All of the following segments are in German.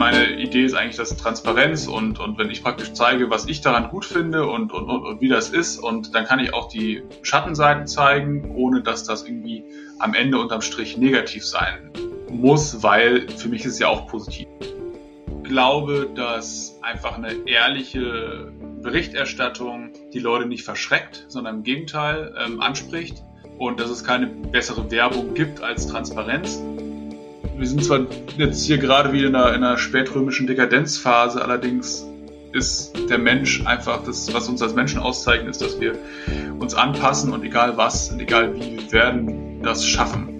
meine Idee ist eigentlich das Transparenz und, und wenn ich praktisch zeige, was ich daran gut finde und, und, und, und wie das ist und dann kann ich auch die Schattenseiten zeigen, ohne dass das irgendwie am Ende unterm Strich negativ sein muss, weil für mich ist es ja auch positiv. Ich glaube, dass einfach eine ehrliche Berichterstattung die Leute nicht verschreckt, sondern im Gegenteil ähm, anspricht und dass es keine bessere Werbung gibt als Transparenz. Wir sind zwar jetzt hier gerade wieder in einer, in einer spätrömischen Dekadenzphase, allerdings ist der Mensch einfach das, was uns als Menschen auszeichnet, ist, dass wir uns anpassen und egal was und egal wie, wir werden das schaffen.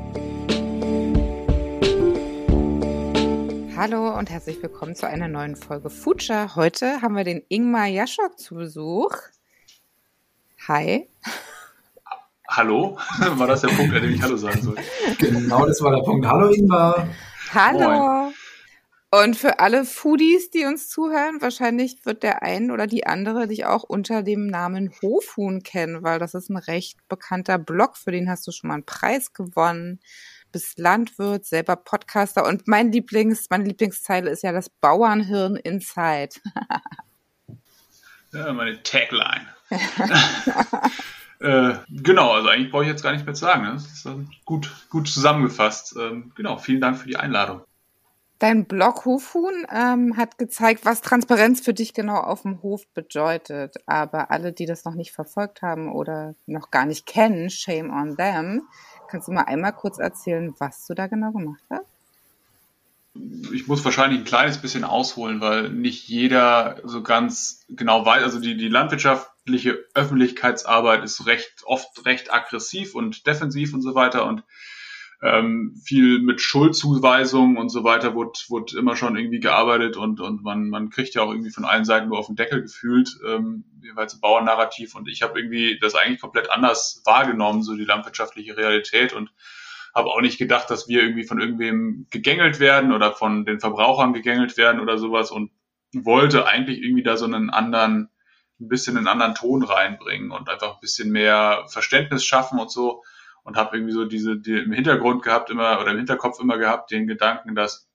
Hallo und herzlich willkommen zu einer neuen Folge Future. Heute haben wir den Ingmar Jaschok zu Besuch. Hi. Hallo? War das der Punkt, an dem ich Hallo sagen soll? Genau, das war der Punkt. Hallo Ingmar. Hallo. Moin. Und für alle Foodies, die uns zuhören, wahrscheinlich wird der ein oder die andere dich auch unter dem Namen Hofhuhn kennen, weil das ist ein recht bekannter Blog, für den hast du schon mal einen Preis gewonnen bist Landwirt, selber Podcaster und mein Lieblings, meine Lieblingszeile ist ja das Bauernhirn Inside. ja, meine Tagline. äh, genau, also eigentlich brauche ich jetzt gar nichts mehr zu sagen. Ne? Das ist gut, gut zusammengefasst. Ähm, genau, vielen Dank für die Einladung. Dein Blog Hofhuhn ähm, hat gezeigt, was Transparenz für dich genau auf dem Hof bedeutet. Aber alle, die das noch nicht verfolgt haben oder noch gar nicht kennen, shame on them. Kannst du mal einmal kurz erzählen, was du da genau gemacht hast? Ich muss wahrscheinlich ein kleines bisschen ausholen, weil nicht jeder so ganz genau weiß. Also die, die landwirtschaftliche Öffentlichkeitsarbeit ist recht oft recht aggressiv und defensiv und so weiter. Und ähm, viel mit Schuldzuweisungen und so weiter wurde, wurde immer schon irgendwie gearbeitet und, und man, man kriegt ja auch irgendwie von allen Seiten nur auf den Deckel gefühlt, ähm, jeweils ein Bauernnarrativ. Und ich habe irgendwie das eigentlich komplett anders wahrgenommen, so die landwirtschaftliche Realität und habe auch nicht gedacht, dass wir irgendwie von irgendwem gegängelt werden oder von den Verbrauchern gegängelt werden oder sowas und wollte eigentlich irgendwie da so einen anderen, ein bisschen einen anderen Ton reinbringen und einfach ein bisschen mehr Verständnis schaffen und so und habe irgendwie so diese die im Hintergrund gehabt immer oder im Hinterkopf immer gehabt den Gedanken, dass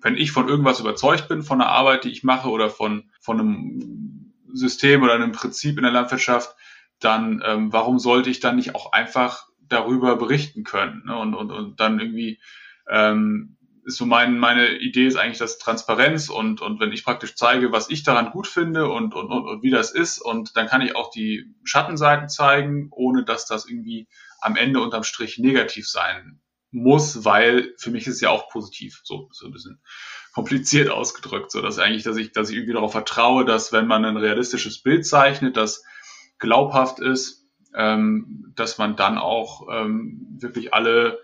wenn ich von irgendwas überzeugt bin, von einer Arbeit, die ich mache oder von von einem System oder einem Prinzip in der Landwirtschaft, dann ähm, warum sollte ich dann nicht auch einfach darüber berichten können ne? und, und, und dann irgendwie ähm, ist so mein, meine Idee ist eigentlich das Transparenz und, und wenn ich praktisch zeige, was ich daran gut finde und, und, und, und wie das ist und dann kann ich auch die Schattenseiten zeigen, ohne dass das irgendwie am Ende unterm Strich negativ sein muss, weil für mich ist es ja auch positiv, so, so ein bisschen kompliziert ausgedrückt, so dass eigentlich, dass ich, dass ich irgendwie darauf vertraue, dass wenn man ein realistisches Bild zeichnet, das glaubhaft ist, ähm, dass man dann auch ähm, wirklich alle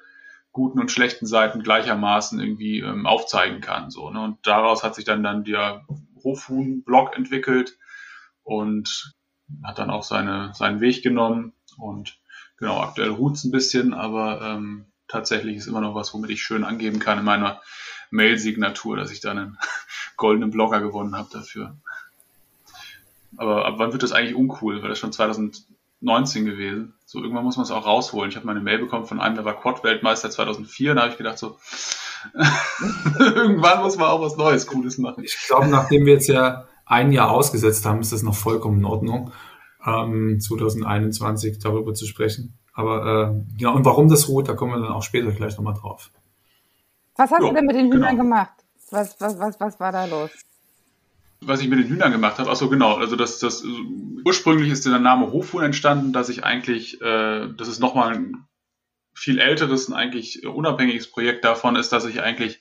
guten und schlechten Seiten gleichermaßen irgendwie ähm, aufzeigen kann, so, ne? Und daraus hat sich dann dann der Hofhuhn-Blog entwickelt und hat dann auch seine, seinen Weg genommen und Genau, aktuell ruht's ein bisschen, aber ähm, tatsächlich ist immer noch was, womit ich schön angeben kann in meiner Mail-Signatur, dass ich da einen goldenen Blogger gewonnen habe dafür. Aber ab wann wird das eigentlich uncool? War das schon 2019 gewesen? So irgendwann muss man es auch rausholen. Ich habe meine Mail bekommen von einem, der war Quad-Weltmeister 2004. Da habe ich gedacht so, irgendwann muss man auch was Neues, Cooles machen. Ich glaube, nachdem wir jetzt ja ein Jahr ausgesetzt haben, ist das noch vollkommen in Ordnung ähm, 2021 darüber zu sprechen. Aber äh, genau, und warum das ruht, da kommen wir dann auch später gleich nochmal drauf. Was hast jo, du denn mit den Hühnern genau. gemacht? Was, was, was, was war da los? Was ich mit den Hühnern gemacht habe, ach so genau, also das, das ursprünglich ist der Name Hofhuhn entstanden, dass ich eigentlich, äh, das ist nochmal ein viel älteres, ein eigentlich unabhängiges Projekt davon ist, dass ich eigentlich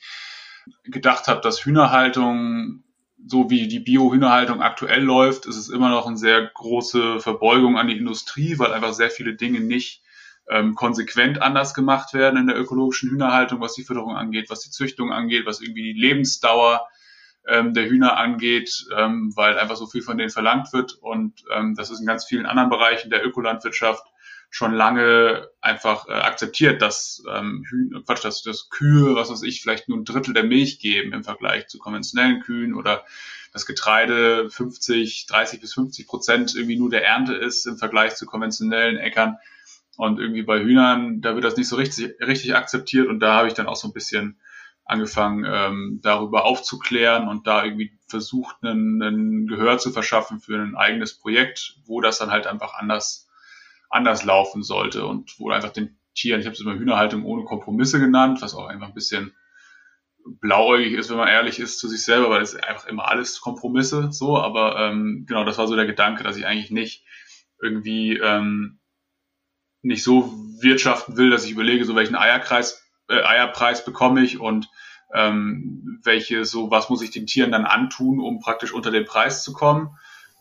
gedacht habe, dass Hühnerhaltung so wie die Bio-Hühnerhaltung aktuell läuft, ist es immer noch eine sehr große Verbeugung an die Industrie, weil einfach sehr viele Dinge nicht ähm, konsequent anders gemacht werden in der ökologischen Hühnerhaltung, was die Fütterung angeht, was die Züchtung angeht, was irgendwie die Lebensdauer ähm, der Hühner angeht, ähm, weil einfach so viel von denen verlangt wird. Und ähm, das ist in ganz vielen anderen Bereichen der Ökolandwirtschaft schon lange einfach äh, akzeptiert, dass ähm, Hühner, Quatsch, dass, dass Kühe, was weiß ich, vielleicht nur ein Drittel der Milch geben im Vergleich zu konventionellen Kühen oder das Getreide 50, 30 bis 50 Prozent irgendwie nur der Ernte ist im Vergleich zu konventionellen Äckern. Und irgendwie bei Hühnern, da wird das nicht so richtig, richtig akzeptiert und da habe ich dann auch so ein bisschen angefangen, ähm, darüber aufzuklären und da irgendwie versucht, einen, einen Gehör zu verschaffen für ein eigenes Projekt, wo das dann halt einfach anders, anders laufen sollte und wo einfach den Tieren, ich habe es immer Hühnerhaltung ohne Kompromisse genannt, was auch einfach ein bisschen blauäugig ist, wenn man ehrlich ist zu sich selber, weil es einfach immer alles Kompromisse so, aber ähm, genau, das war so der Gedanke, dass ich eigentlich nicht irgendwie ähm, nicht so wirtschaften will, dass ich überlege, so welchen Eierkreis äh, Eierpreis bekomme ich und ähm, welche so, was muss ich den Tieren dann antun, um praktisch unter den Preis zu kommen.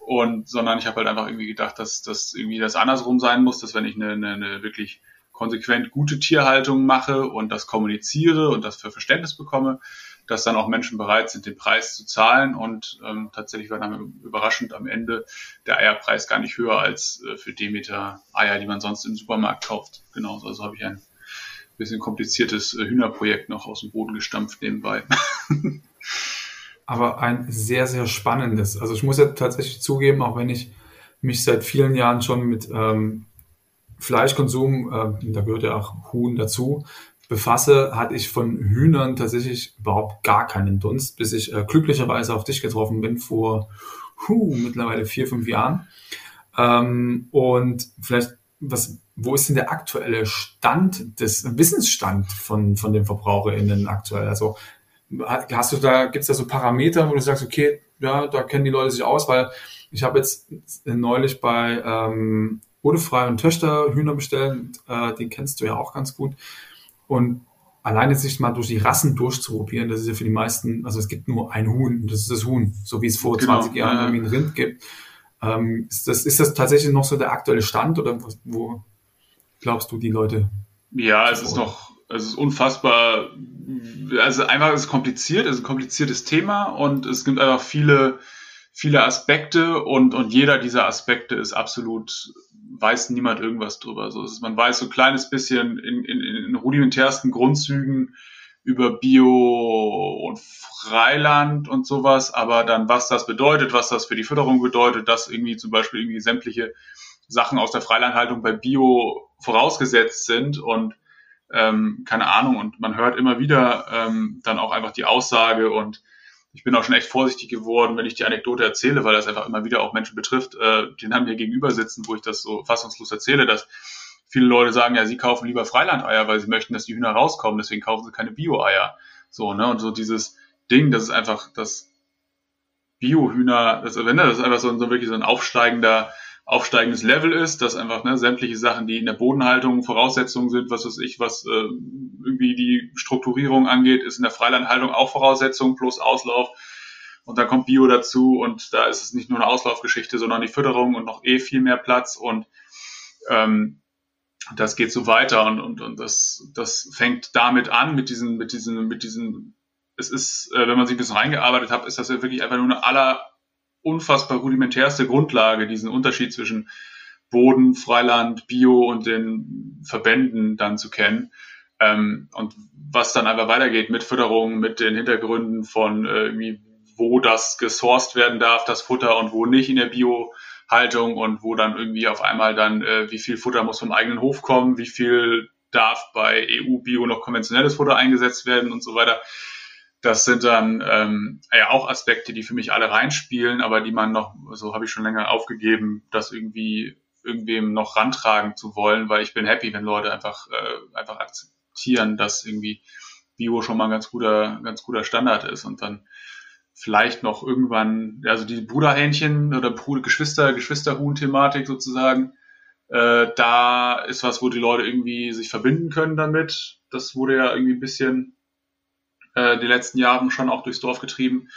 Und sondern ich habe halt einfach irgendwie gedacht, dass das irgendwie das andersrum sein muss, dass wenn ich eine, eine, eine wirklich konsequent gute Tierhaltung mache und das kommuniziere und das für Verständnis bekomme, dass dann auch Menschen bereit sind, den Preis zu zahlen. Und ähm, tatsächlich war dann überraschend am Ende der Eierpreis gar nicht höher als äh, für Demeter Eier, die man sonst im Supermarkt kauft. Genauso also habe ich ein bisschen kompliziertes äh, Hühnerprojekt noch aus dem Boden gestampft nebenbei. Aber ein sehr, sehr spannendes. Also ich muss ja tatsächlich zugeben, auch wenn ich mich seit vielen Jahren schon mit ähm, Fleischkonsum, äh, da gehört ja auch Huhn dazu, befasse, hatte ich von Hühnern tatsächlich überhaupt gar keinen Dunst, bis ich äh, glücklicherweise auf dich getroffen bin vor huh, mittlerweile vier, fünf Jahren. Ähm, und vielleicht, was wo ist denn der aktuelle Stand des Wissensstand von, von den VerbraucherInnen aktuell? Also hast du da, gibt es da so Parameter, wo du sagst, okay, ja, da kennen die Leute sich aus, weil ich habe jetzt neulich bei ähm, Odefrei und Töchter Hühner bestellt, äh, die kennst du ja auch ganz gut. Und alleine sich mal durch die Rassen durchzuprobieren, das ist ja für die meisten, also es gibt nur ein Huhn, das ist das Huhn, so wie es vor genau, 20 Jahren ja. irgendwie ein Rind gibt. Ähm, ist, das, ist das tatsächlich noch so der aktuelle Stand oder wo, glaubst du, die Leute? Ja, es ist noch, es ist unfassbar, also einfach ist es kompliziert, es ist ein kompliziertes Thema und es gibt einfach viele, viele Aspekte und, und jeder dieser Aspekte ist absolut, weiß niemand irgendwas drüber. Also ist, man weiß so ein kleines bisschen in, in, in rudimentärsten Grundzügen über Bio und Freiland und sowas, aber dann was das bedeutet, was das für die Förderung bedeutet, dass irgendwie zum Beispiel irgendwie sämtliche Sachen aus der Freilandhaltung bei Bio vorausgesetzt sind und ähm, keine Ahnung und man hört immer wieder ähm, dann auch einfach die Aussage und ich bin auch schon echt vorsichtig geworden, wenn ich die Anekdote erzähle, weil das einfach immer wieder auch Menschen betrifft, äh, die haben mir gegenüber sitzen, wo ich das so fassungslos erzähle, dass viele Leute sagen, ja, sie kaufen lieber Freilandeier, weil sie möchten, dass die Hühner rauskommen, deswegen kaufen sie keine Bio-Eier. So, ne? Und so dieses Ding, das ist einfach das Bio-Hühner, das, das ist einfach so, so wirklich so ein aufsteigender aufsteigendes Level ist, dass einfach ne, sämtliche Sachen, die in der Bodenhaltung Voraussetzungen sind, was weiß ich, was äh, irgendwie die Strukturierung angeht, ist in der Freilandhaltung auch Voraussetzung plus Auslauf. Und dann kommt Bio dazu und da ist es nicht nur eine Auslaufgeschichte, sondern die Fütterung und noch eh viel mehr Platz und ähm, das geht so weiter und, und, und das, das fängt damit an, mit diesen, mit diesen, mit diesen, es ist, äh, wenn man sich ein bisschen reingearbeitet hat, ist das ja wirklich einfach nur eine aller unfassbar rudimentärste Grundlage, diesen Unterschied zwischen Boden, Freiland, Bio und den Verbänden dann zu kennen. Ähm, und was dann einfach weitergeht mit Fütterung, mit den Hintergründen von äh, wo das gesourced werden darf, das Futter und wo nicht in der Biohaltung und wo dann irgendwie auf einmal dann, äh, wie viel Futter muss vom eigenen Hof kommen, wie viel darf bei EU-Bio noch konventionelles Futter eingesetzt werden und so weiter. Das sind dann ähm, ja auch Aspekte, die für mich alle reinspielen, aber die man noch, so habe ich schon länger aufgegeben, das irgendwie irgendwem noch rantragen zu wollen, weil ich bin happy, wenn Leute einfach äh, einfach akzeptieren, dass irgendwie Bio schon mal ein ganz guter ganz guter Standard ist und dann vielleicht noch irgendwann, also die Bruderhähnchen oder Geschwister Geschwisterhuhn-Thematik sozusagen, äh, da ist was, wo die Leute irgendwie sich verbinden können damit. Das wurde ja irgendwie ein bisschen äh, die letzten Jahre schon auch durchs Dorf getrieben.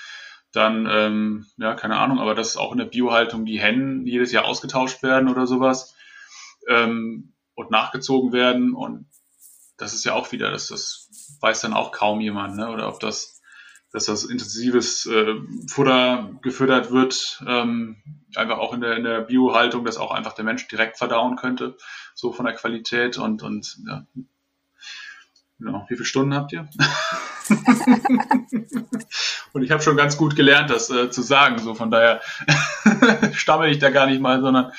Dann, ähm, ja, keine Ahnung, aber das ist auch in der Biohaltung die Hennen jedes Jahr ausgetauscht werden oder sowas. Ähm, und nachgezogen werden. Und das ist ja auch wieder, das, das weiß dann auch kaum jemand, ne? oder ob das dass das intensives äh, Futter gefüttert wird, ähm, einfach auch in der, in der Biohaltung, dass auch einfach der Mensch direkt verdauen könnte, so von der Qualität und, und ja. Genau. Wie viele Stunden habt ihr? und ich habe schon ganz gut gelernt, das äh, zu sagen. So von daher stamme ich da gar nicht mal, sondern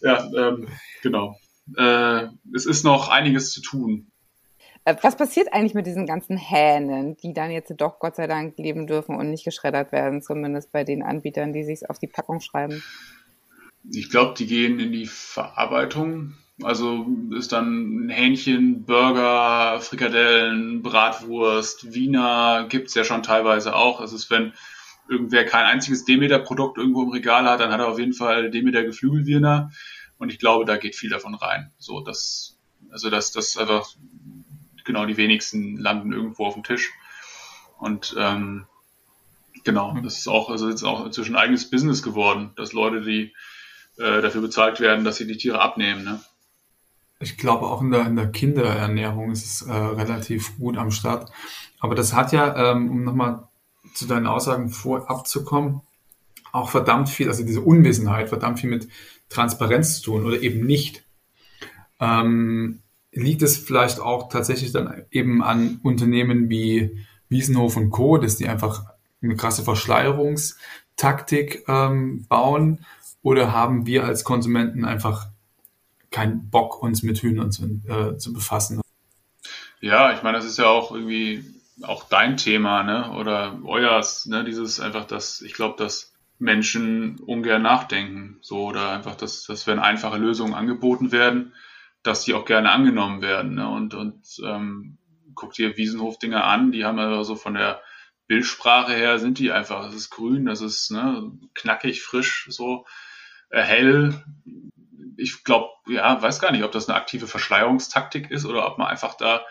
ja, ähm, genau. Äh, es ist noch einiges zu tun. Äh, was passiert eigentlich mit diesen ganzen Hähnen, die dann jetzt doch Gott sei Dank leben dürfen und nicht geschreddert werden, zumindest bei den Anbietern, die sich auf die Packung schreiben? Ich glaube, die gehen in die Verarbeitung. Also ist dann Hähnchen, Burger, Frikadellen, Bratwurst, Wiener gibt es ja schon teilweise auch. Es ist, wenn irgendwer kein einziges Demeter-Produkt irgendwo im Regal hat, dann hat er auf jeden Fall Demeter Geflügelwiener. Und ich glaube, da geht viel davon rein. So, das, also das, das einfach genau die wenigsten landen irgendwo auf dem Tisch. Und ähm, genau, mhm. das ist auch, also jetzt auch inzwischen ein eigenes Business geworden, dass Leute, die äh, dafür bezahlt werden, dass sie die Tiere abnehmen. Ne? Ich glaube, auch in der, in der Kinderernährung ist es äh, relativ gut am Start. Aber das hat ja, ähm, um nochmal zu deinen Aussagen vorab zu kommen, auch verdammt viel, also diese Unwissenheit, verdammt viel mit Transparenz zu tun oder eben nicht. Ähm, liegt es vielleicht auch tatsächlich dann eben an Unternehmen wie Wiesenhof und Co., dass die einfach eine krasse Verschleierungstaktik ähm, bauen? Oder haben wir als Konsumenten einfach keinen Bock, uns mit Hühnern zu, äh, zu befassen? Ja, ich meine, das ist ja auch irgendwie auch dein Thema, ne? Oder euers, ne? Dieses einfach, dass ich glaube, dass Menschen ungern nachdenken, so oder einfach, dass, dass wenn einfache Lösungen angeboten werden, dass die auch gerne angenommen werden. Ne? Und, und ähm, guck dir Wiesenhof-Dinger an, die haben also von der Bildsprache her sind die einfach, das ist grün, das ist ne, knackig, frisch, so äh, hell. Ich glaube, ja, weiß gar nicht, ob das eine aktive Verschleierungstaktik ist oder ob man einfach da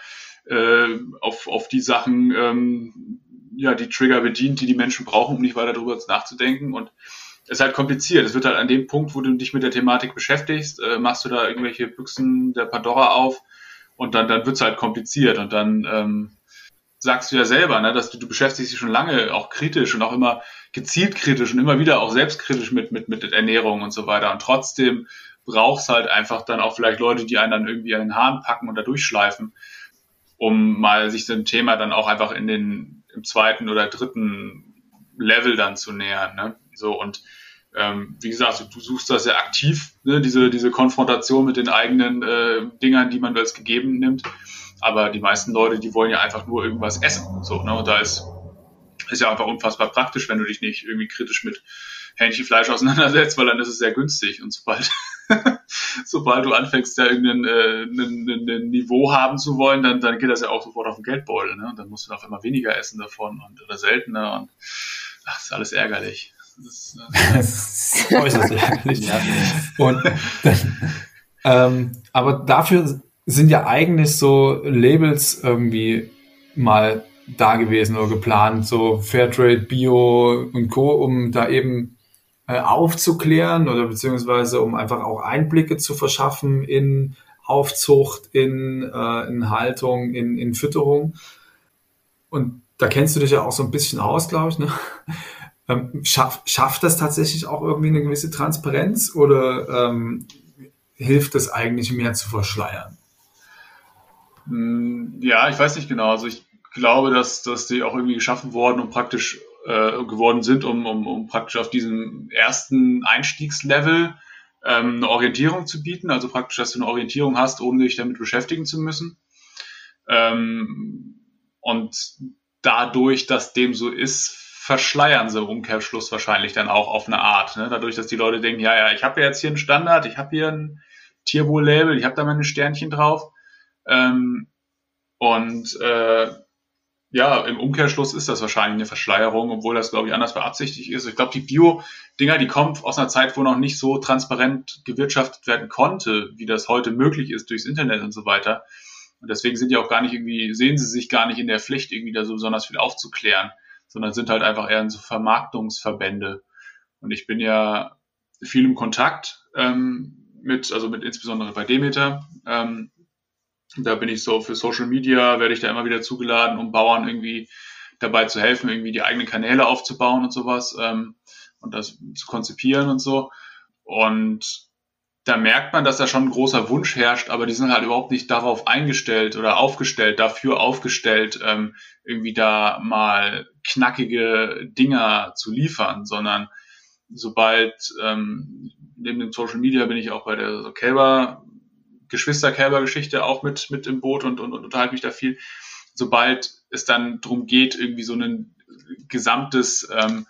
äh, auf, auf die Sachen, ähm, ja, die Trigger bedient, die die Menschen brauchen, um nicht weiter darüber nachzudenken. Und ist halt kompliziert. Es wird halt an dem Punkt, wo du dich mit der Thematik beschäftigst, äh, machst du da irgendwelche Büchsen der Pandora auf und dann, dann wird's halt kompliziert und dann ähm, sagst du ja selber, ne, dass du, du beschäftigst dich schon lange auch kritisch und auch immer gezielt kritisch und immer wieder auch selbstkritisch mit, mit, mit Ernährung und so weiter und trotzdem brauchst halt einfach dann auch vielleicht Leute, die einen dann irgendwie an den Haaren packen und da durchschleifen, um mal sich dem Thema dann auch einfach in den, im zweiten oder dritten Level dann zu nähern. Ne? So und ähm, wie gesagt, du suchst das sehr aktiv, ne, diese, diese Konfrontation mit den eigenen äh, Dingern, die man als gegeben nimmt. Aber die meisten Leute, die wollen ja einfach nur irgendwas essen. So, ne? Und da ist, ist ja einfach unfassbar praktisch, wenn du dich nicht irgendwie kritisch mit Hähnchenfleisch auseinandersetzt, weil dann ist es sehr günstig. Und sobald, sobald du anfängst, da irgendein äh, ein, ein, ein Niveau haben zu wollen, dann, dann geht das ja auch sofort auf den Geldbeutel. Ne? Und dann musst du auf einmal weniger essen davon und oder seltener und ach, ist alles ärgerlich. Das ist, äh, äußerst ärgerlich. Ja. Und ähm, aber dafür sind ja eigentlich so Labels irgendwie mal da gewesen oder geplant, so Fairtrade, Bio und Co., um da eben aufzuklären oder beziehungsweise um einfach auch Einblicke zu verschaffen in Aufzucht, in, äh, in Haltung, in, in Fütterung. Und da kennst du dich ja auch so ein bisschen aus, glaube ich. Ne? Ähm, schaff, schafft das tatsächlich auch irgendwie eine gewisse Transparenz oder ähm, hilft es eigentlich mehr zu verschleiern? Hm, ja, ich weiß nicht genau. Also ich glaube, dass, dass die auch irgendwie geschaffen worden und praktisch äh, geworden sind, um, um, um praktisch auf diesem ersten Einstiegslevel ähm, eine Orientierung zu bieten. Also praktisch, dass du eine Orientierung hast, ohne dich damit beschäftigen zu müssen. Ähm, und dadurch, dass dem so ist, verschleiern sie Umkehrschluss wahrscheinlich dann auch auf eine Art. Ne? Dadurch, dass die Leute denken, ja, ja, ich habe ja jetzt hier einen Standard, ich habe hier ein Tierwohl-Label, ich habe da meine Sternchen drauf. Ähm, und äh, ja, im Umkehrschluss ist das wahrscheinlich eine Verschleierung, obwohl das, glaube ich, anders beabsichtigt ist. Ich glaube, die Bio-Dinger, die kommen aus einer Zeit, wo noch nicht so transparent gewirtschaftet werden konnte, wie das heute möglich ist durchs Internet und so weiter. Und deswegen sind die auch gar nicht irgendwie, sehen sie sich gar nicht in der Pflicht, irgendwie da so besonders viel aufzuklären sondern sind halt einfach eher so Vermarktungsverbände. Und ich bin ja viel im Kontakt ähm, mit, also mit insbesondere bei Demeter. Ähm, da bin ich so für Social Media, werde ich da immer wieder zugeladen, um Bauern irgendwie dabei zu helfen, irgendwie die eigenen Kanäle aufzubauen und sowas ähm, und das zu konzipieren und so. Und da merkt man, dass da schon ein großer Wunsch herrscht, aber die sind halt überhaupt nicht darauf eingestellt oder aufgestellt, dafür aufgestellt, ähm, irgendwie da mal knackige Dinger zu liefern, sondern sobald ähm, neben dem Social Media bin ich auch bei der Kälber, Geschwister-Kälber-Geschichte auch mit, mit im Boot und, und, und unterhalte mich da viel. Sobald es dann darum geht, irgendwie so ein gesamtes ähm,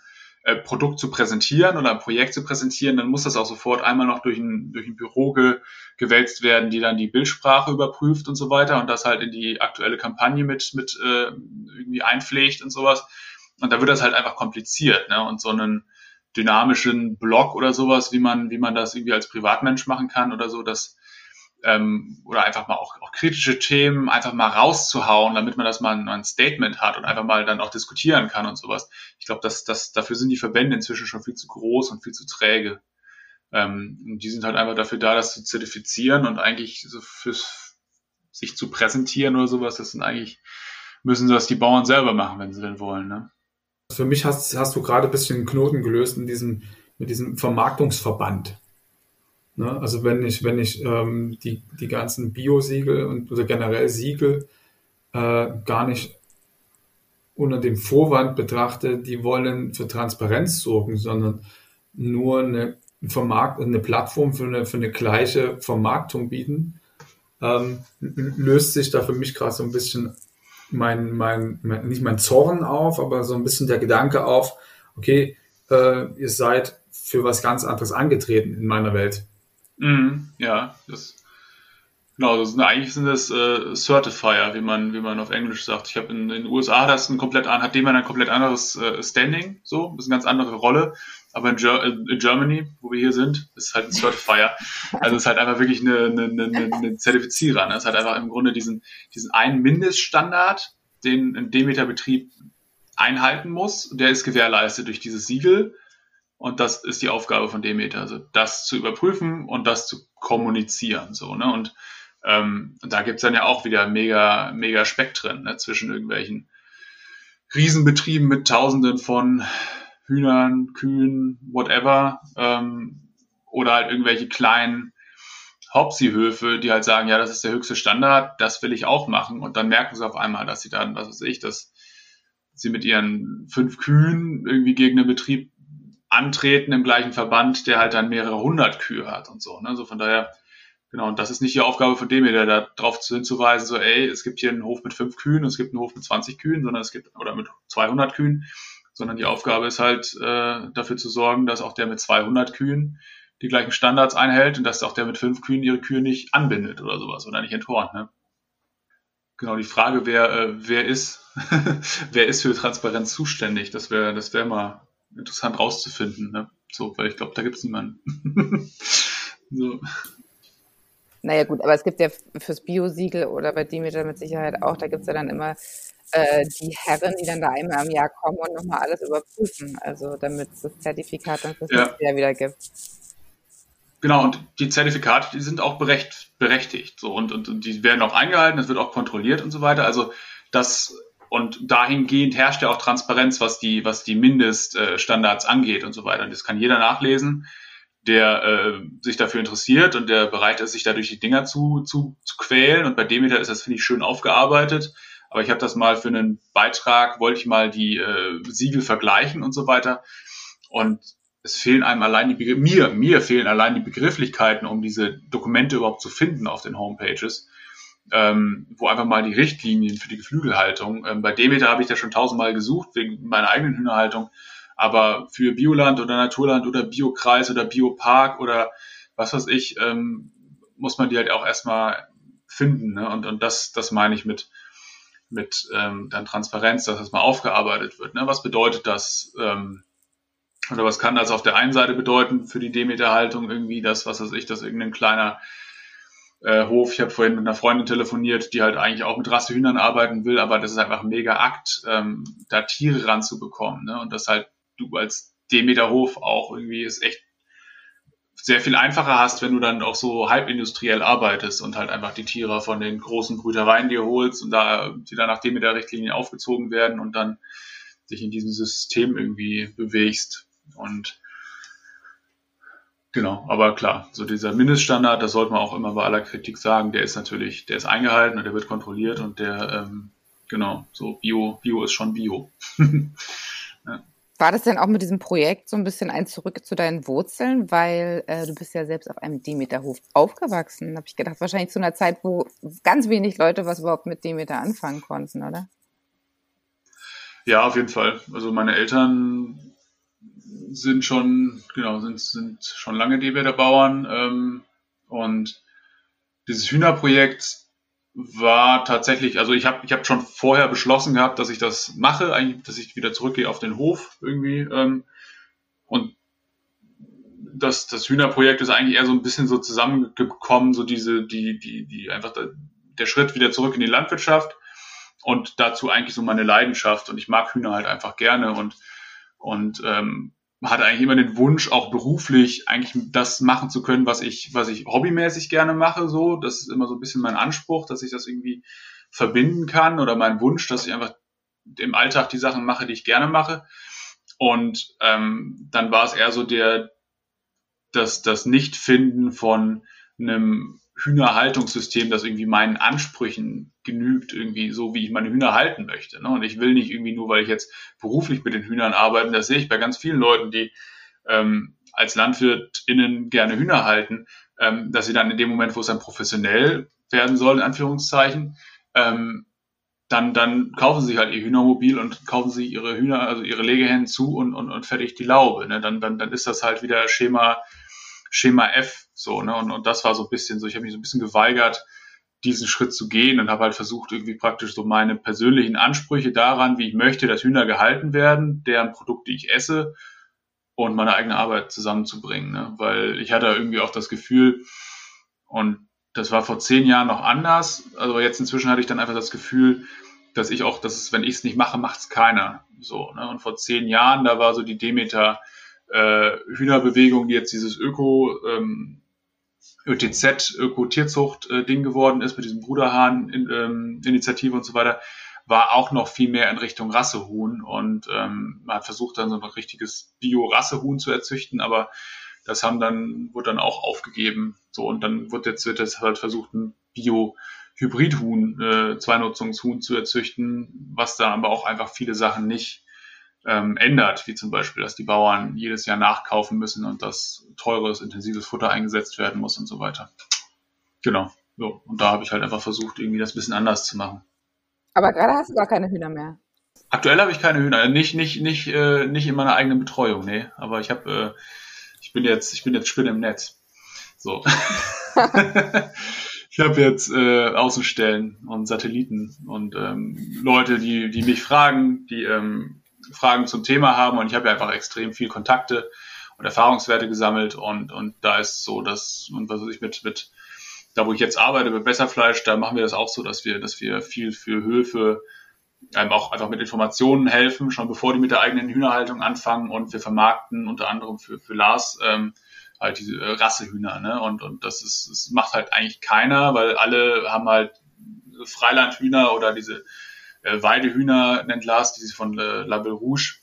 äh, Produkt zu präsentieren oder ein Projekt zu präsentieren, dann muss das auch sofort einmal noch durch ein, durch ein Büro ge, gewälzt werden, die dann die Bildsprache überprüft und so weiter und das halt in die aktuelle Kampagne mit, mit äh, irgendwie einpflegt und sowas. Und da wird das halt einfach kompliziert. Ne? Und so einen dynamischen Blog oder sowas, wie man, wie man das irgendwie als Privatmensch machen kann oder so, das ähm, oder einfach mal auch, auch kritische Themen einfach mal rauszuhauen, damit man das mal ein, ein Statement hat und einfach mal dann auch diskutieren kann und sowas. Ich glaube, dass, dass dafür sind die Verbände inzwischen schon viel zu groß und viel zu träge. Ähm, und die sind halt einfach dafür da, das zu zertifizieren und eigentlich so fürs sich zu präsentieren oder sowas. Das sind eigentlich müssen das die Bauern selber machen, wenn sie denn wollen. Ne? Für mich hast, hast du gerade ein bisschen Knoten gelöst in diesem, mit diesem Vermarktungsverband. Ne? Also wenn ich, wenn ich ähm, die, die ganzen Bio-Siegel und oder generell Siegel äh, gar nicht unter dem Vorwand betrachte, die wollen für Transparenz sorgen, sondern nur eine, Vermarkt eine Plattform für eine, für eine gleiche Vermarktung bieten, ähm, löst sich da für mich gerade so ein bisschen mein, mein, mein, nicht mein Zorn auf, aber so ein bisschen der Gedanke auf, okay, äh, ihr seid für was ganz anderes angetreten in meiner Welt. Mhm, ja, das genau, das sind, eigentlich sind das äh, Certifier, wie man, wie man auf Englisch sagt. Ich habe in, in den USA das ein komplett an, hat dem ein komplett anderes äh, Standing, so, das ist eine ganz andere Rolle. Aber in, Ger in Germany, wo wir hier sind, ist halt ein Certifier. Also es ist halt einfach wirklich eine, eine, eine, eine Zertifizierer. Ne? Es hat einfach im Grunde diesen, diesen einen Mindeststandard, den ein Demeter-Betrieb einhalten muss. Der ist gewährleistet durch dieses Siegel. Und das ist die Aufgabe von Demeter, also das zu überprüfen und das zu kommunizieren. So, ne? Und ähm, da gibt's dann ja auch wieder mega, mega Spektren ne? zwischen irgendwelchen Riesenbetrieben mit Tausenden von Hühnern, Kühen, whatever, ähm, oder halt irgendwelche kleinen Hauptsiehöfe, die halt sagen, ja, das ist der höchste Standard, das will ich auch machen. Und dann merken sie auf einmal, dass sie dann, was weiß ich, dass sie mit ihren fünf Kühen irgendwie gegen einen Betrieb antreten im gleichen Verband, der halt dann mehrere hundert Kühe hat und so. Ne? So von daher, genau, und das ist nicht die Aufgabe von dem hier, da darauf hinzuweisen, so, ey, es gibt hier einen Hof mit fünf Kühen und es gibt einen Hof mit 20 Kühen, sondern es gibt, oder mit 200 Kühen, sondern die Aufgabe ist halt, äh, dafür zu sorgen, dass auch der mit 200 Kühen die gleichen Standards einhält und dass auch der mit fünf Kühen ihre Kühe nicht anbindet oder sowas oder nicht enthornt. Ne? Genau, die Frage, wer, äh, wer ist, wer ist für Transparenz zuständig, das wäre das wäre mal interessant rauszufinden. Ne? So, weil ich glaube, da gibt es niemanden. so. Naja gut, aber es gibt ja fürs Bio-Siegel oder bei Demeter mit Sicherheit auch, da gibt es ja dann immer äh, die Herren, die dann da einmal im Jahr kommen und nochmal alles überprüfen, also damit es das Zertifikat dann fürs ja. Jahr wieder gibt. Genau, und die Zertifikate, die sind auch berecht, berechtigt. So, und, und, und die werden auch eingehalten, das wird auch kontrolliert und so weiter. Also das und dahingehend herrscht ja auch Transparenz, was die, was die Mindeststandards angeht und so weiter. Und das kann jeder nachlesen, der äh, sich dafür interessiert und der bereit ist, sich dadurch die Dinger zu, zu, zu quälen. Und bei Demeter ist das, finde ich, schön aufgearbeitet. Aber ich habe das mal für einen Beitrag, wollte ich mal die äh, Siegel vergleichen und so weiter. Und es fehlen einem allein die Begr mir, mir fehlen allein die Begrifflichkeiten, um diese Dokumente überhaupt zu finden auf den Homepages ähm, wo einfach mal die Richtlinien für die Geflügelhaltung. Ähm, bei Demeter habe ich da schon tausendmal gesucht, wegen meiner eigenen Hühnerhaltung. Aber für Bioland oder Naturland oder Biokreis oder Biopark oder was weiß ich, ähm, muss man die halt auch erstmal finden. Ne? Und, und das, das meine ich mit, mit ähm, dann Transparenz, dass das mal aufgearbeitet wird. Ne? Was bedeutet das? Ähm, oder was kann das auf der einen Seite bedeuten für die Demeter-Haltung irgendwie, das, was weiß ich, dass irgendein kleiner äh, Hof. Ich habe vorhin mit einer Freundin telefoniert, die halt eigentlich auch mit Rassehühnern arbeiten will, aber das ist einfach ein mega Akt, ähm, da Tiere ranzubekommen. Ne? Und das halt du als Demeterhof auch irgendwie ist echt sehr viel einfacher hast, wenn du dann auch so halbindustriell arbeitest und halt einfach die Tiere von den großen Brütereien dir holst und da die dann nach Demeter-Richtlinien aufgezogen werden und dann dich in diesem System irgendwie bewegst. Und genau, aber klar, so dieser Mindeststandard, das sollte man auch immer bei aller Kritik sagen, der ist natürlich, der ist eingehalten und der wird kontrolliert und der, ähm, genau, so Bio, Bio ist schon Bio. ja. War das denn auch mit diesem Projekt so ein bisschen ein Zurück zu deinen Wurzeln? Weil äh, du bist ja selbst auf einem Demeterhof aufgewachsen. Habe ich gedacht, wahrscheinlich zu einer Zeit, wo ganz wenig Leute was überhaupt mit Demeter anfangen konnten, oder? Ja, auf jeden Fall. Also meine Eltern sind schon, genau, sind, sind schon lange Demeter-Bauern. Ähm, und dieses Hühnerprojekt war tatsächlich, also ich habe ich hab schon vorher beschlossen gehabt, dass ich das mache, eigentlich, dass ich wieder zurückgehe auf den Hof irgendwie. Ähm, und das, das Hühnerprojekt ist eigentlich eher so ein bisschen so zusammengekommen, so diese, die, die, die einfach der, der Schritt wieder zurück in die Landwirtschaft und dazu eigentlich so meine Leidenschaft und ich mag Hühner halt einfach gerne und, und ähm, hatte eigentlich immer den Wunsch, auch beruflich eigentlich das machen zu können, was ich, was ich hobbymäßig gerne mache. So, das ist immer so ein bisschen mein Anspruch, dass ich das irgendwie verbinden kann oder mein Wunsch, dass ich einfach im Alltag die Sachen mache, die ich gerne mache. Und ähm, dann war es eher so der, das, das Nichtfinden von einem Hühnerhaltungssystem, das irgendwie meinen Ansprüchen genügt, irgendwie so, wie ich meine Hühner halten möchte. Ne? Und ich will nicht irgendwie nur, weil ich jetzt beruflich mit den Hühnern arbeite, das sehe ich bei ganz vielen Leuten, die ähm, als LandwirtInnen gerne Hühner halten, ähm, dass sie dann in dem Moment, wo es dann professionell werden soll, in Anführungszeichen, ähm, dann, dann kaufen sie halt ihr Hühnermobil und kaufen sie ihre Hühner, also ihre Legehennen zu und, und, und fertig die Laube. Ne? Dann, dann, dann ist das halt wieder Schema Schema F, so, ne? Und, und das war so ein bisschen so, ich habe mich so ein bisschen geweigert, diesen Schritt zu gehen und habe halt versucht, irgendwie praktisch so meine persönlichen Ansprüche daran, wie ich möchte, dass Hühner gehalten werden, deren Produkte ich esse und meine eigene Arbeit zusammenzubringen. Ne? Weil ich hatte irgendwie auch das Gefühl, und das war vor zehn Jahren noch anders, also jetzt inzwischen hatte ich dann einfach das Gefühl, dass ich auch, dass es, wenn ich es nicht mache, macht es keiner. So, ne? Und vor zehn Jahren, da war so die Demeter äh, Hühnerbewegung, die jetzt dieses Öko, ähm, ÖTZ, Öko-Tierzucht-Ding äh, geworden ist, mit diesem Bruderhahn-Initiative ähm, und so weiter, war auch noch viel mehr in Richtung Rassehuhn und ähm, man hat versucht, dann so ein richtiges Bio-Rassehuhn zu erzüchten, aber das haben dann, wurde dann auch aufgegeben. So, und dann wird jetzt, wird jetzt halt versucht, ein Bio-Hybridhuhn, äh, Zweinutzungshuhn zu erzüchten, was dann aber auch einfach viele Sachen nicht ähm, ändert, wie zum Beispiel, dass die Bauern jedes Jahr nachkaufen müssen und dass teures, intensives Futter eingesetzt werden muss und so weiter. Genau. So. Und da habe ich halt einfach versucht, irgendwie das ein bisschen anders zu machen. Aber gerade hast du gar keine Hühner mehr. Aktuell habe ich keine Hühner, nicht nicht nicht äh, nicht in meiner eigenen Betreuung, nee. Aber ich habe, äh, ich bin jetzt, ich bin jetzt Spinne im Netz. So. ich habe jetzt äh, Außenstellen und Satelliten und ähm, Leute, die die mich fragen, die ähm, Fragen zum Thema haben und ich habe ja einfach extrem viel Kontakte und Erfahrungswerte gesammelt und, und da ist so, dass, und was weiß ich mit, mit, da wo ich jetzt arbeite, bei Besserfleisch, da machen wir das auch so, dass wir, dass wir viel für Höfe einem auch einfach mit Informationen helfen, schon bevor die mit der eigenen Hühnerhaltung anfangen und wir vermarkten unter anderem für, für Lars ähm, halt diese äh, Rassehühner, ne? Und, und das ist, das macht halt eigentlich keiner, weil alle haben halt Freilandhühner oder diese äh, Weidehühner nennt Lars, die von äh, Label Rouge.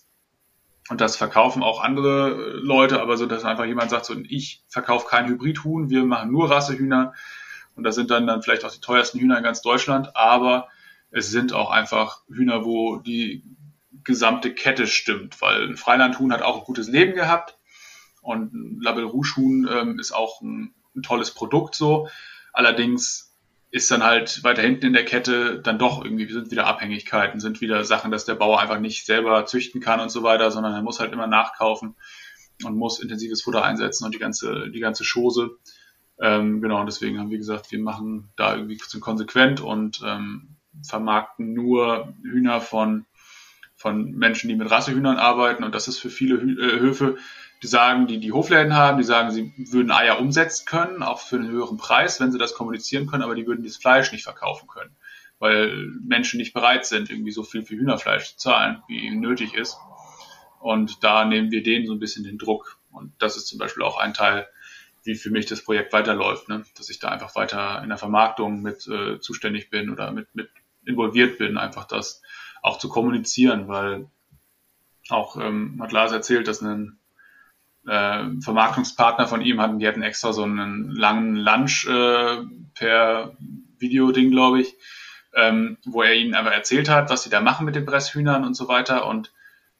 Und das verkaufen auch andere äh, Leute, aber so, dass einfach jemand sagt, so, ich verkaufe kein Hybridhuhn, wir machen nur Rassehühner. Und das sind dann, dann vielleicht auch die teuersten Hühner in ganz Deutschland, aber es sind auch einfach Hühner, wo die gesamte Kette stimmt, weil ein Freilandhuhn hat auch ein gutes Leben gehabt und ein Label Rouge Huhn ähm, ist auch ein, ein tolles Produkt so. Allerdings ist dann halt weiter hinten in der Kette dann doch irgendwie, sind wieder Abhängigkeiten, sind wieder Sachen, dass der Bauer einfach nicht selber züchten kann und so weiter, sondern er muss halt immer nachkaufen und muss intensives Futter einsetzen und die ganze, die ganze Chose. Ähm, genau, und deswegen haben wir gesagt, wir machen da irgendwie konsequent und ähm, vermarkten nur Hühner von, von Menschen, die mit Rassehühnern arbeiten. Und das ist für viele äh, Höfe die sagen, die die Hofläden haben, die sagen, sie würden Eier umsetzen können, auch für einen höheren Preis, wenn sie das kommunizieren können, aber die würden dieses Fleisch nicht verkaufen können, weil Menschen nicht bereit sind, irgendwie so viel für Hühnerfleisch zu zahlen, wie nötig ist. Und da nehmen wir denen so ein bisschen den Druck. Und das ist zum Beispiel auch ein Teil wie für mich das Projekt weiterläuft, ne? dass ich da einfach weiter in der Vermarktung mit äh, zuständig bin oder mit, mit involviert bin, einfach das auch zu kommunizieren, weil auch ähm, hat Lars erzählt, dass ein äh, Vermarktungspartner von ihm hatten, die hatten extra so einen langen Lunch äh, per Videoding, glaube ich, ähm, wo er ihnen einfach erzählt hat, was sie da machen mit den Presshühnern und so weiter. Und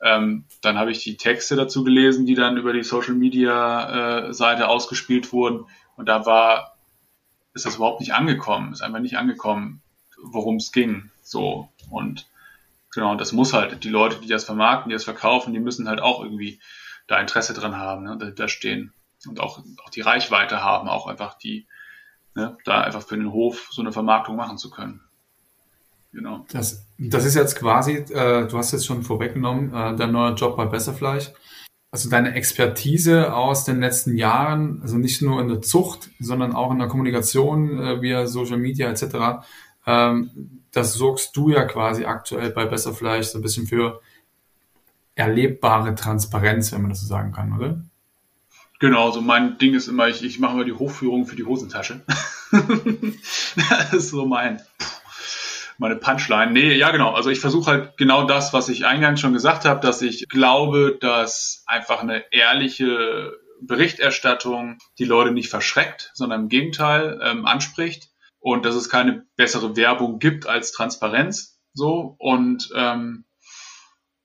ähm, dann habe ich die Texte dazu gelesen, die dann über die Social Media äh, Seite ausgespielt wurden. Und da war, ist das überhaupt nicht angekommen, ist einfach nicht angekommen, worum es ging. So. Und genau, das muss halt, die Leute, die das vermarkten, die das verkaufen, die müssen halt auch irgendwie da Interesse dran haben, ne, da, da stehen und auch, auch die Reichweite haben, auch einfach die, ne, da einfach für den Hof so eine Vermarktung machen zu können. Genau. Das, das ist jetzt quasi, äh, du hast jetzt schon vorweggenommen, äh, dein neuer Job bei Besserfleisch. Also deine Expertise aus den letzten Jahren, also nicht nur in der Zucht, sondern auch in der Kommunikation äh, via Social Media etc., ähm, das sorgst du ja quasi aktuell bei Besserfleisch so ein bisschen für erlebbare Transparenz, wenn man das so sagen kann, oder? Genau, so mein Ding ist immer, ich, ich mache immer die Hochführung für die Hosentasche. das ist so mein, meine Punchline. Nee, ja genau. Also ich versuche halt genau das, was ich eingangs schon gesagt habe, dass ich glaube, dass einfach eine ehrliche Berichterstattung die Leute nicht verschreckt, sondern im Gegenteil ähm, anspricht und dass es keine bessere Werbung gibt als Transparenz. So und ähm,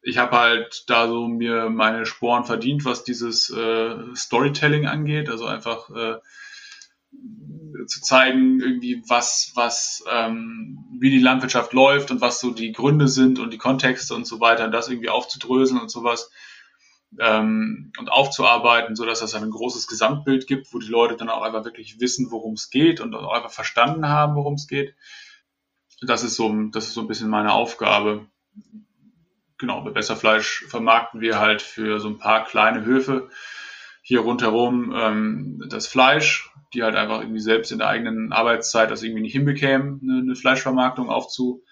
ich habe halt da so mir meine Sporen verdient, was dieses äh, Storytelling angeht, also einfach äh, zu zeigen, irgendwie was, was, ähm, wie die Landwirtschaft läuft und was so die Gründe sind und die Kontexte und so weiter, und das irgendwie aufzudröseln und sowas ähm, und aufzuarbeiten, so dass das ein großes Gesamtbild gibt, wo die Leute dann auch einfach wirklich wissen, worum es geht und auch einfach verstanden haben, worum es geht. Das ist so, das ist so ein bisschen meine Aufgabe genau, bei Besserfleisch vermarkten wir halt für so ein paar kleine Höfe hier rundherum ähm, das Fleisch, die halt einfach irgendwie selbst in der eigenen Arbeitszeit das irgendwie nicht hinbekämen, eine, eine Fleischvermarktung aufzu,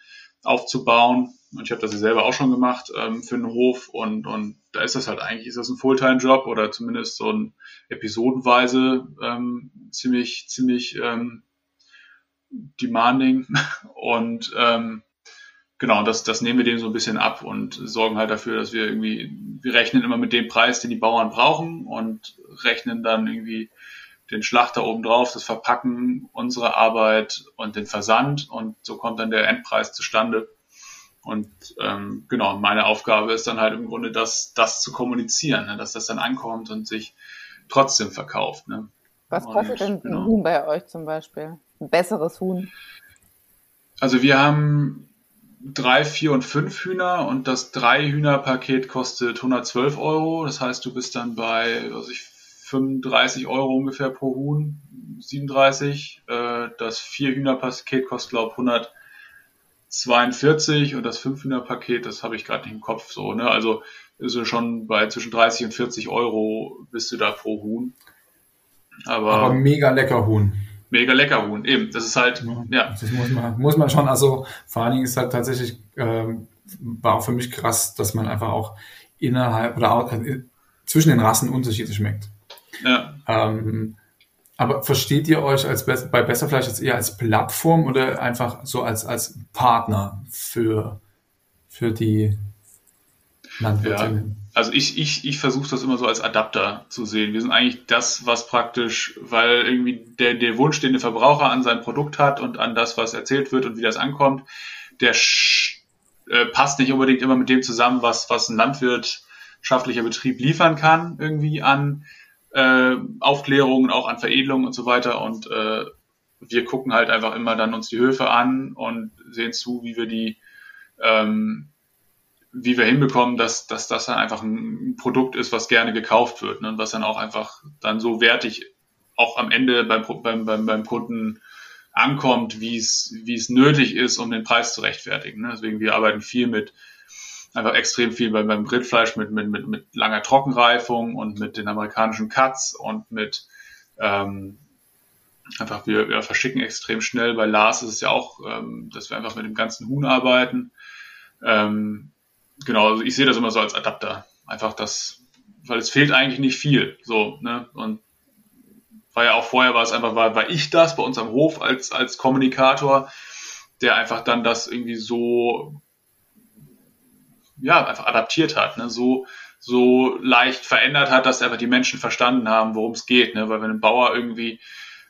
aufzubauen. Und ich habe das ja selber auch schon gemacht ähm, für einen Hof und, und da ist das halt eigentlich, ist das ein Fulltime-Job oder zumindest so ein episodenweise ähm, ziemlich, ziemlich ähm, demanding. Und ähm, genau, das, das nehmen wir dem so ein bisschen ab und sorgen halt dafür, dass wir irgendwie, wir rechnen immer mit dem Preis, den die Bauern brauchen und rechnen dann irgendwie den Schlachter oben drauf, das Verpacken, unsere Arbeit und den Versand und so kommt dann der Endpreis zustande. Und ähm, genau, meine Aufgabe ist dann halt im Grunde das, das zu kommunizieren, ne, dass das dann ankommt und sich trotzdem verkauft. Ne? Was kostet und, denn genau. ein Huhn bei euch zum Beispiel? Ein besseres Huhn? Also wir haben drei, vier und fünf Hühner und das drei Hühner Paket kostet 112 Euro. Das heißt, du bist dann bei, was ich 35 Euro ungefähr pro Huhn, 37. Äh, das vier Hühner Paket kostet glaube 142 und das fünf Hühner Paket, das habe ich gerade nicht im Kopf so. Ne? Also ist schon bei zwischen 30 und 40 Euro bist du da pro Huhn. Aber, Aber mega lecker Huhn mega lecker Huhn. Eben, das ist halt, ja. ja. Das muss man, muss man schon, also vor allen Dingen ist halt tatsächlich, ähm, war auch für mich krass, dass man einfach auch innerhalb oder auch, äh, zwischen den Rassen Unterschiede schmeckt. Ja. Ähm, aber versteht ihr euch als bei Besserfleisch jetzt eher als Plattform oder einfach so als, als Partner für, für die Landwirtinnen? Ja also ich, ich, ich versuche das immer so als Adapter zu sehen. Wir sind eigentlich das, was praktisch, weil irgendwie der, der Wunsch, den der Verbraucher an sein Produkt hat und an das, was erzählt wird und wie das ankommt, der äh, passt nicht unbedingt immer mit dem zusammen, was, was ein landwirtschaftlicher Betrieb liefern kann, irgendwie an äh, Aufklärungen, auch an Veredelungen und so weiter. Und äh, wir gucken halt einfach immer dann uns die Höfe an und sehen zu, wie wir die ähm, wie wir hinbekommen, dass, dass das dann einfach ein Produkt ist, was gerne gekauft wird ne, und was dann auch einfach dann so wertig auch am Ende beim, beim, beim, beim Kunden ankommt, wie es, wie es nötig ist, um den Preis zu rechtfertigen. Ne. Deswegen, wir arbeiten viel mit, einfach extrem viel beim, beim Rindfleisch mit, mit, mit, mit langer Trockenreifung und mit den amerikanischen Cuts und mit ähm, einfach, wir, wir verschicken extrem schnell. Bei Lars ist es ja auch, ähm, dass wir einfach mit dem ganzen Huhn arbeiten. Ähm, genau, also ich sehe das immer so als Adapter. Einfach das, weil es fehlt eigentlich nicht viel. So, ne? Und war ja auch vorher war es einfach, war, war ich das bei uns am Hof als, als Kommunikator, der einfach dann das irgendwie so, ja, einfach adaptiert hat, ne? so, so leicht verändert hat, dass einfach die Menschen verstanden haben, worum es geht, ne? weil wenn ein Bauer irgendwie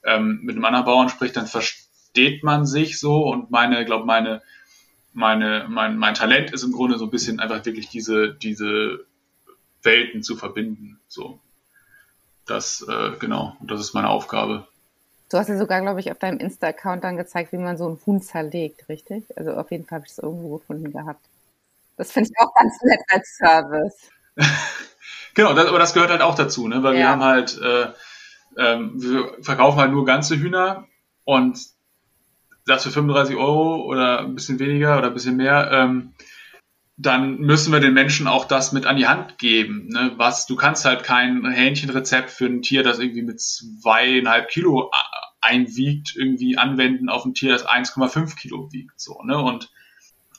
ähm, mit einem anderen Bauern spricht, dann versteht man sich so und meine, glaube meine, meine, mein, mein Talent ist im Grunde so ein bisschen einfach wirklich diese, diese Welten zu verbinden, so. Das, äh, genau, das ist meine Aufgabe. Du hast ja sogar, glaube ich, auf deinem Insta-Account dann gezeigt, wie man so einen Huhn zerlegt, richtig? Also auf jeden Fall habe ich es irgendwo gefunden gehabt. Das finde ich auch ganz nett als Service. genau, das, aber das gehört halt auch dazu, ne? Weil ja. wir haben halt, äh, ähm, wir verkaufen halt nur ganze Hühner und das für 35 Euro oder ein bisschen weniger oder ein bisschen mehr. Ähm, dann müssen wir den Menschen auch das mit an die Hand geben. Ne? Was, du kannst halt kein Hähnchenrezept für ein Tier, das irgendwie mit zweieinhalb Kilo einwiegt, irgendwie anwenden auf ein Tier, das 1,5 Kilo wiegt. So, ne? Und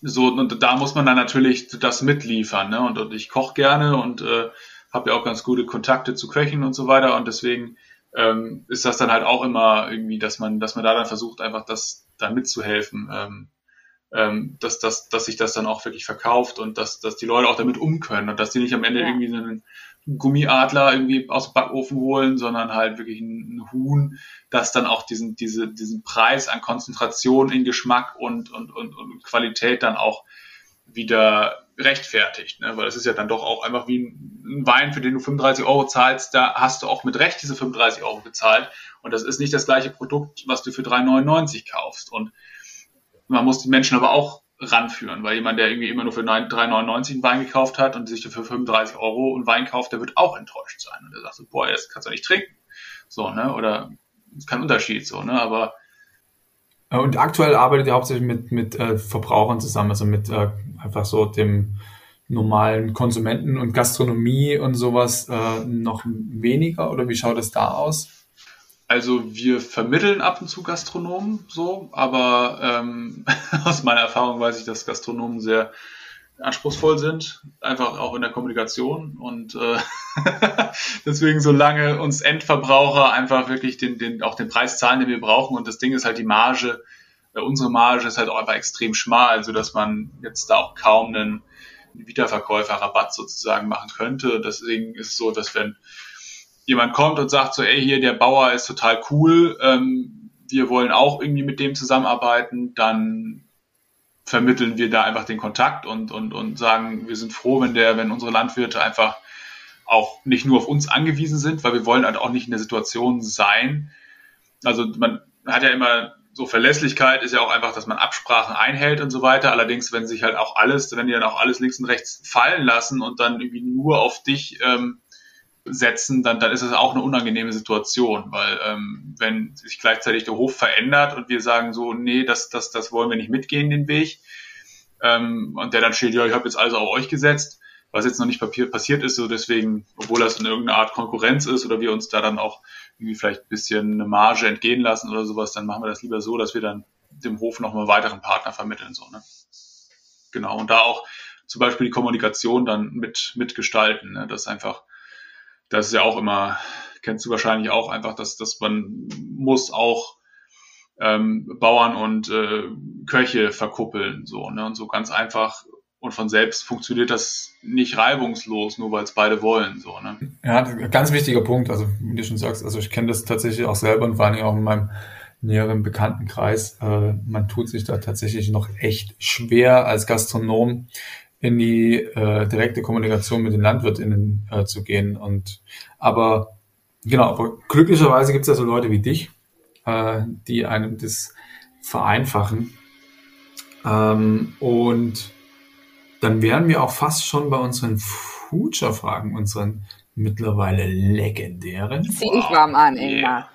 so, und da muss man dann natürlich das mitliefern. Ne? Und, und ich koche gerne und äh, habe ja auch ganz gute Kontakte zu Köchen und so weiter. Und deswegen ähm, ist das dann halt auch immer irgendwie, dass man, dass man da dann versucht, einfach das da mitzuhelfen. Ähm, ähm, dass, dass, dass sich das dann auch wirklich verkauft und dass, dass die Leute auch damit umkönnen und dass die nicht am Ende ja. irgendwie einen Gummiadler irgendwie aus dem Backofen holen, sondern halt wirklich ein, ein Huhn, das dann auch diesen, diese, diesen Preis an Konzentration in Geschmack und, und, und, und Qualität dann auch wieder rechtfertigt, ne? weil es ist ja dann doch auch einfach wie ein Wein, für den du 35 Euro zahlst, da hast du auch mit Recht diese 35 Euro bezahlt und das ist nicht das gleiche Produkt, was du für 3,99 kaufst und man muss die Menschen aber auch ranführen, weil jemand, der irgendwie immer nur für 3,99 einen Wein gekauft hat und sich für 35 Euro einen Wein kauft, der wird auch enttäuscht sein. Und der sagt so, boah, das kannst du nicht trinken. So, ne? Oder ist kein Unterschied, so, ne? Aber und aktuell arbeitet ihr hauptsächlich mit, mit äh, Verbrauchern zusammen, also mit äh, einfach so dem normalen Konsumenten und Gastronomie und sowas äh, noch weniger oder wie schaut es da aus? Also wir vermitteln ab und zu Gastronomen so, aber ähm, aus meiner Erfahrung weiß ich, dass Gastronomen sehr anspruchsvoll sind, einfach auch in der Kommunikation und äh, deswegen solange uns Endverbraucher einfach wirklich den, den auch den Preis zahlen, den wir brauchen und das Ding ist halt die Marge, äh, unsere Marge ist halt auch einfach extrem schmal, so dass man jetzt da auch kaum einen Wiederverkäuferrabatt sozusagen machen könnte. Deswegen ist es so, dass wenn jemand kommt und sagt so, ey, hier der Bauer ist total cool, ähm, wir wollen auch irgendwie mit dem zusammenarbeiten, dann vermitteln wir da einfach den Kontakt und, und, und sagen, wir sind froh, wenn der, wenn unsere Landwirte einfach auch nicht nur auf uns angewiesen sind, weil wir wollen halt auch nicht in der Situation sein. Also man hat ja immer so Verlässlichkeit ist ja auch einfach, dass man Absprachen einhält und so weiter. Allerdings, wenn sich halt auch alles, wenn die dann auch alles links und rechts fallen lassen und dann irgendwie nur auf dich ähm, setzen, dann, dann ist es auch eine unangenehme Situation, weil ähm, wenn sich gleichzeitig der Hof verändert und wir sagen so, nee, das, das, das wollen wir nicht mitgehen, den Weg, ähm, und der dann steht, ja, ich habe jetzt alles auf euch gesetzt, was jetzt noch nicht passiert ist, so deswegen, obwohl das in irgendeiner Art Konkurrenz ist oder wir uns da dann auch irgendwie vielleicht ein bisschen eine Marge entgehen lassen oder sowas, dann machen wir das lieber so, dass wir dann dem Hof noch mal weiteren Partner vermitteln, so, ne? Genau, und da auch zum Beispiel die Kommunikation dann mit, mitgestalten, ne? dass einfach das ist ja auch immer, kennst du wahrscheinlich auch einfach, dass, dass man muss auch ähm, Bauern und äh, Köche verkuppeln, so, ne? Und so ganz einfach und von selbst funktioniert das nicht reibungslos, nur weil es beide wollen, so, ne? Ja, ganz wichtiger Punkt, also wie du schon sagst, also ich kenne das tatsächlich auch selber und vor allem auch in meinem näheren Bekanntenkreis. Äh, man tut sich da tatsächlich noch echt schwer als Gastronom in die äh, direkte Kommunikation mit den LandwirtInnen äh, zu gehen. Und aber genau, aber glücklicherweise gibt es ja so Leute wie dich, äh, die einem das vereinfachen. Ähm, und dann wären wir auch fast schon bei unseren Future-Fragen, unseren mittlerweile legendären. Zieh dich warm an, Ingmar.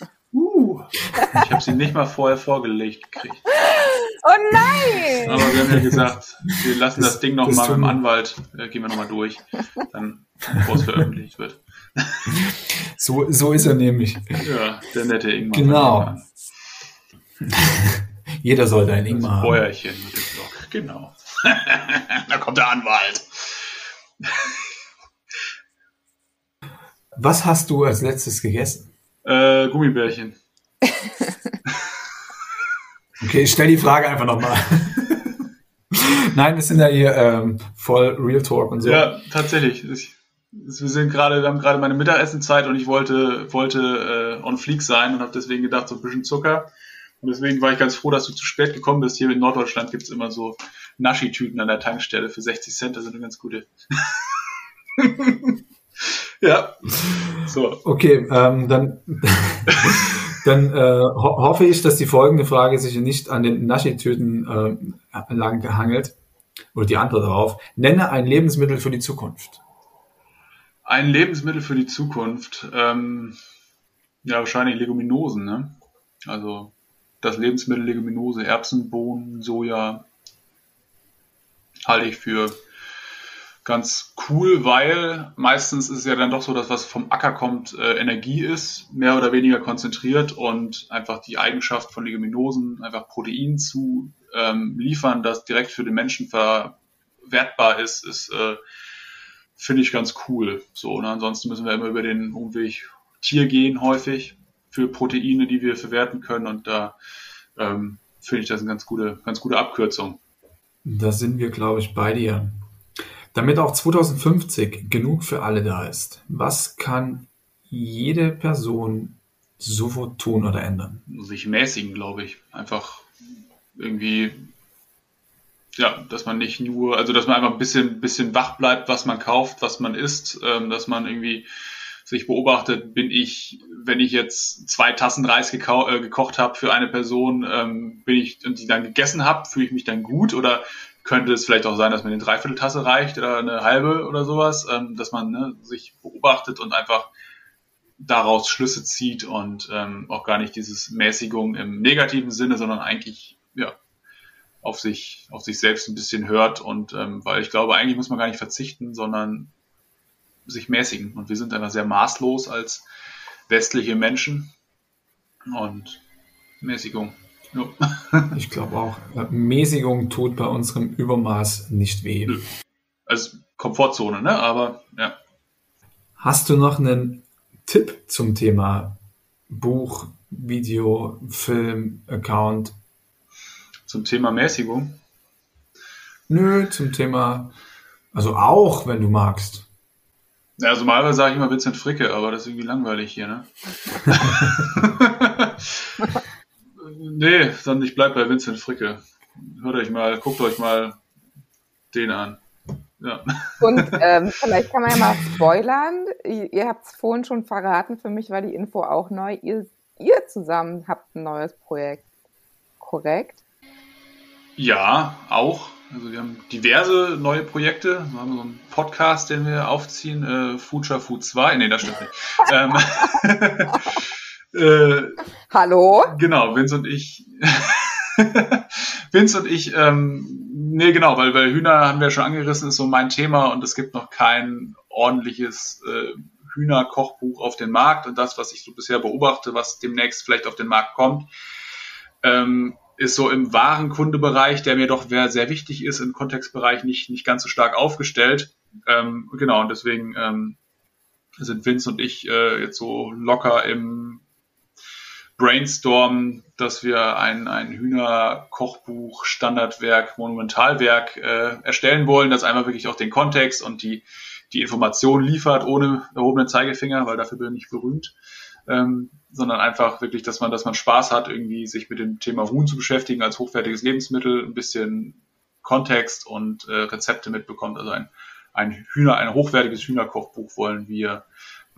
Yeah. Uh, ich habe sie nicht mal vorher vorgelegt gekriegt. Oh nein! Aber wir haben ja gesagt, wir lassen das, das Ding nochmal mit dem Anwalt, äh, gehen wir nochmal durch, dann, bevor es veröffentlicht wird. So, so ist er nämlich. Ja, der nette Ingmar. Genau. Jeder sollte ein Ingmar haben. Bäuerchen mit dem Blog, genau. da kommt der Anwalt. Was hast du als letztes gegessen? Äh, Gummibärchen. Okay, ich stelle die Frage einfach nochmal. Nein, wir sind ja hier ähm, voll Real Talk und so. Ja, tatsächlich. Ich, wir sind gerade, wir haben gerade meine Mittagessenzeit und ich wollte, wollte äh, on fleek sein und habe deswegen gedacht, so ein bisschen Zucker. Und deswegen war ich ganz froh, dass du zu spät gekommen bist. Hier in Norddeutschland gibt's immer so Naschi-Tüten an der Tankstelle für 60 Cent. Das sind eine ganz gute. ja. So. Okay, ähm, dann, dann äh, ho hoffe ich, dass die folgende Frage sich nicht an den Naschi-Tüten äh, lang gehangelt. Oder die Antwort darauf. Nenne ein Lebensmittel für die Zukunft. Ein Lebensmittel für die Zukunft. Ähm, ja, wahrscheinlich Leguminosen, ne? Also das Lebensmittel Leguminose, Erbsen, Bohnen, Soja, halte ich für ganz cool, weil meistens ist es ja dann doch so, dass was vom Acker kommt, äh, Energie ist, mehr oder weniger konzentriert und einfach die Eigenschaft von Leguminosen, einfach Protein zu ähm, liefern, das direkt für den Menschen verwertbar ist, ist äh, finde ich ganz cool. So, und ansonsten müssen wir immer über den Umweg Tier gehen häufig für Proteine, die wir verwerten können und da ähm, finde ich das eine ganz gute, ganz gute Abkürzung. Da sind wir, glaube ich, bei dir. Damit auch 2050 genug für alle da ist, was kann jede Person sofort tun oder ändern? Sich mäßigen, glaube ich. Einfach irgendwie, ja, dass man nicht nur, also dass man einfach ein bisschen, bisschen wach bleibt, was man kauft, was man isst, ähm, dass man irgendwie sich beobachtet, bin ich, wenn ich jetzt zwei Tassen Reis äh, gekocht habe für eine Person, ähm, bin ich und die dann gegessen habe, fühle ich mich dann gut oder könnte es vielleicht auch sein, dass mir eine Dreivierteltasse reicht oder eine halbe oder sowas, ähm, dass man ne, sich beobachtet und einfach daraus Schlüsse zieht und ähm, auch gar nicht dieses Mäßigung im negativen Sinne, sondern eigentlich ja auf sich auf sich selbst ein bisschen hört und ähm, weil ich glaube, eigentlich muss man gar nicht verzichten, sondern sich mäßigen. Und wir sind einfach sehr maßlos als westliche Menschen. Und Mäßigung. Ja. ich glaube auch, Mäßigung tut bei unserem Übermaß nicht weh. Also Komfortzone, ne? Aber ja. Hast du noch einen Tipp zum Thema Buch, Video, Film, Account? Zum Thema Mäßigung? Nö, zum Thema, also auch, wenn du magst. Ja, also normalerweise sage ich immer Vincent Fricke, aber das ist irgendwie langweilig hier, ne? nee, dann ich bleib bei Vincent Fricke. Hört euch mal, guckt euch mal den an. Ja. Und ähm, vielleicht kann man ja mal spoilern. Ihr, ihr habt es vorhin schon verraten, für mich war die Info auch neu. Ihr, ihr zusammen habt ein neues Projekt. Korrekt? Ja, auch. Also wir haben diverse neue Projekte. Wir haben so einen Podcast, den wir aufziehen, äh, Future Food 2. Nee, das stimmt nicht. ähm, äh, Hallo? Genau, Vince und ich. Vince und ich, ähm, nee, genau, weil, weil Hühner haben wir schon angerissen, ist so mein Thema und es gibt noch kein ordentliches äh, Hühnerkochbuch auf den Markt und das, was ich so bisher beobachte, was demnächst vielleicht auf den Markt kommt, ähm, ist so im Warenkundebereich, der mir doch sehr wichtig ist, im Kontextbereich nicht, nicht ganz so stark aufgestellt. Ähm, genau, und deswegen ähm, sind Vince und ich äh, jetzt so locker im Brainstorm, dass wir ein, ein Hühnerkochbuch, Standardwerk, Monumentalwerk äh, erstellen wollen, das einmal wirklich auch den Kontext und die, die Information liefert, ohne erhobenen Zeigefinger, weil dafür bin ich berühmt ähm, sondern einfach wirklich, dass man, dass man Spaß hat, irgendwie sich mit dem Thema Huhn zu beschäftigen als hochwertiges Lebensmittel, ein bisschen Kontext und äh, Rezepte mitbekommt. Also ein, ein Hühner, ein hochwertiges Hühnerkochbuch wollen wir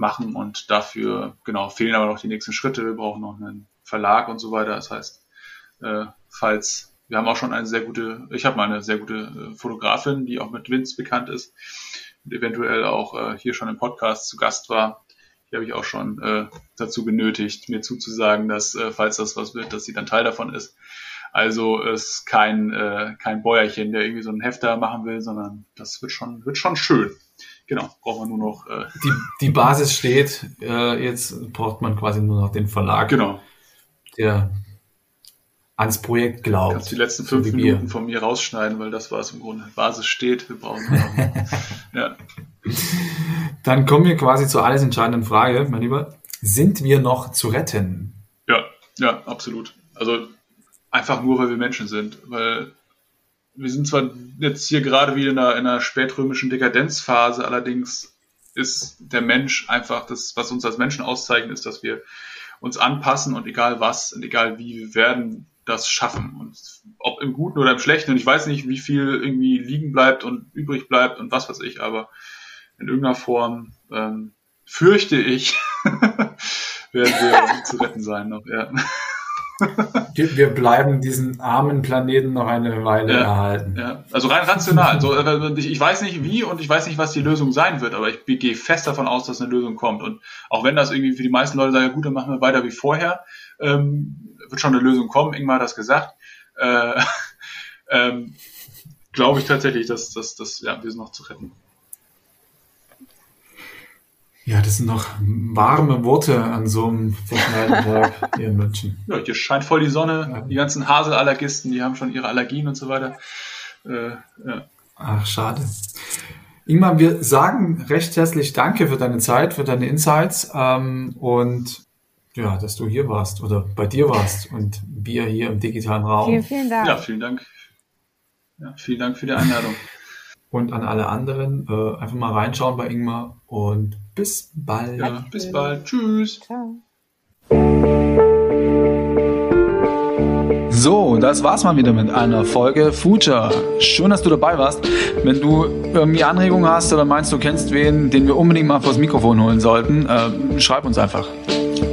machen und dafür, genau, fehlen aber noch die nächsten Schritte. Wir brauchen noch einen Verlag und so weiter. Das heißt, äh, falls wir haben auch schon eine sehr gute, ich habe mal eine sehr gute äh, Fotografin, die auch mit Vince bekannt ist und eventuell auch äh, hier schon im Podcast zu Gast war. Die habe ich auch schon äh, dazu genötigt, mir zuzusagen, dass, äh, falls das was wird, dass sie dann Teil davon ist. Also ist kein, äh, kein Bäuerchen, der irgendwie so einen Hefter machen will, sondern das wird schon, wird schon schön. Genau, brauchen wir nur noch. Äh, die, die Basis steht, äh, jetzt braucht man quasi nur noch den Verlag. Genau. Der ans Projekt glaubt. Kannst die letzten fünf so Minuten von mir rausschneiden, weil das war es im Grunde. Basis steht, wir brauchen noch. ja. Dann kommen wir quasi zur alles entscheidenden Frage, mein Lieber. Sind wir noch zu retten? Ja, ja, absolut. Also einfach nur, weil wir Menschen sind. Weil wir sind zwar jetzt hier gerade wieder in einer, in einer spätrömischen Dekadenzphase, allerdings ist der Mensch einfach das, was uns als Menschen auszeichnet, ist, dass wir uns anpassen und egal was und egal wie, wir werden das schaffen. Und ob im Guten oder im Schlechten, und ich weiß nicht, wie viel irgendwie liegen bleibt und übrig bleibt und was weiß ich, aber in irgendeiner Form ähm, fürchte ich, werden wir zu retten sein noch, ja. Wir bleiben diesen armen Planeten noch eine Weile ja, erhalten. Ja. Also rein rational. Also, ich weiß nicht wie und ich weiß nicht, was die Lösung sein wird, aber ich gehe fest davon aus, dass eine Lösung kommt. Und auch wenn das irgendwie für die meisten Leute sagen, ja gut, dann machen wir weiter wie vorher, ähm, wird schon eine Lösung kommen. Ingmar hat das gesagt. Äh, ähm, Glaube ich tatsächlich, dass, dass, dass ja, wir sind noch zu retten. Ja, das sind noch warme Worte an so einem verschneiten Tag hier in München. Ja, hier scheint voll die Sonne. Ja. Die ganzen Haselallergisten, die haben schon ihre Allergien und so weiter. Äh, ja. Ach, schade. Ingmar, wir sagen recht herzlich Danke für deine Zeit, für deine Insights ähm, und ja, dass du hier warst oder bei dir warst und wir hier im digitalen Raum. Vielen, vielen Dank. Ja, vielen Dank. Ja, vielen Dank für die Einladung. Und an alle anderen äh, einfach mal reinschauen bei Ingmar und bis bald. Ja, bis bald. Tschüss. Ciao. So, das war's mal wieder mit einer Folge Future. Schön, dass du dabei warst. Wenn du irgendwie Anregungen hast oder meinst, du kennst wen, den wir unbedingt mal vors Mikrofon holen sollten, äh, schreib uns einfach.